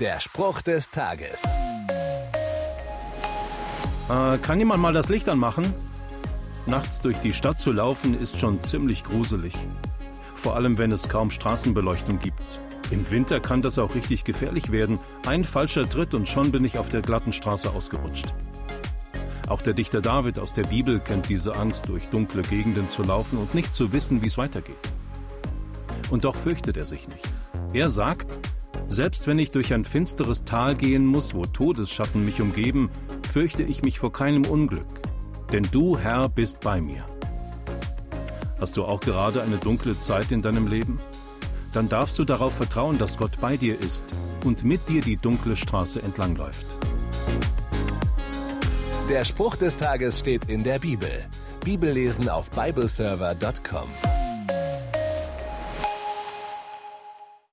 Der Spruch des Tages. Äh, kann jemand mal das Licht anmachen? Nachts durch die Stadt zu laufen ist schon ziemlich gruselig. Vor allem, wenn es kaum Straßenbeleuchtung gibt. Im Winter kann das auch richtig gefährlich werden. Ein falscher Tritt und schon bin ich auf der glatten Straße ausgerutscht. Auch der Dichter David aus der Bibel kennt diese Angst, durch dunkle Gegenden zu laufen und nicht zu wissen, wie es weitergeht. Und doch fürchtet er sich nicht. Er sagt, selbst wenn ich durch ein finsteres Tal gehen muss, wo Todesschatten mich umgeben, fürchte ich mich vor keinem Unglück, denn du, Herr, bist bei mir. Hast du auch gerade eine dunkle Zeit in deinem Leben? Dann darfst du darauf vertrauen, dass Gott bei dir ist und mit dir die dunkle Straße entlangläuft. Der Spruch des Tages steht in der Bibel. Bibellesen auf bibleserver.com.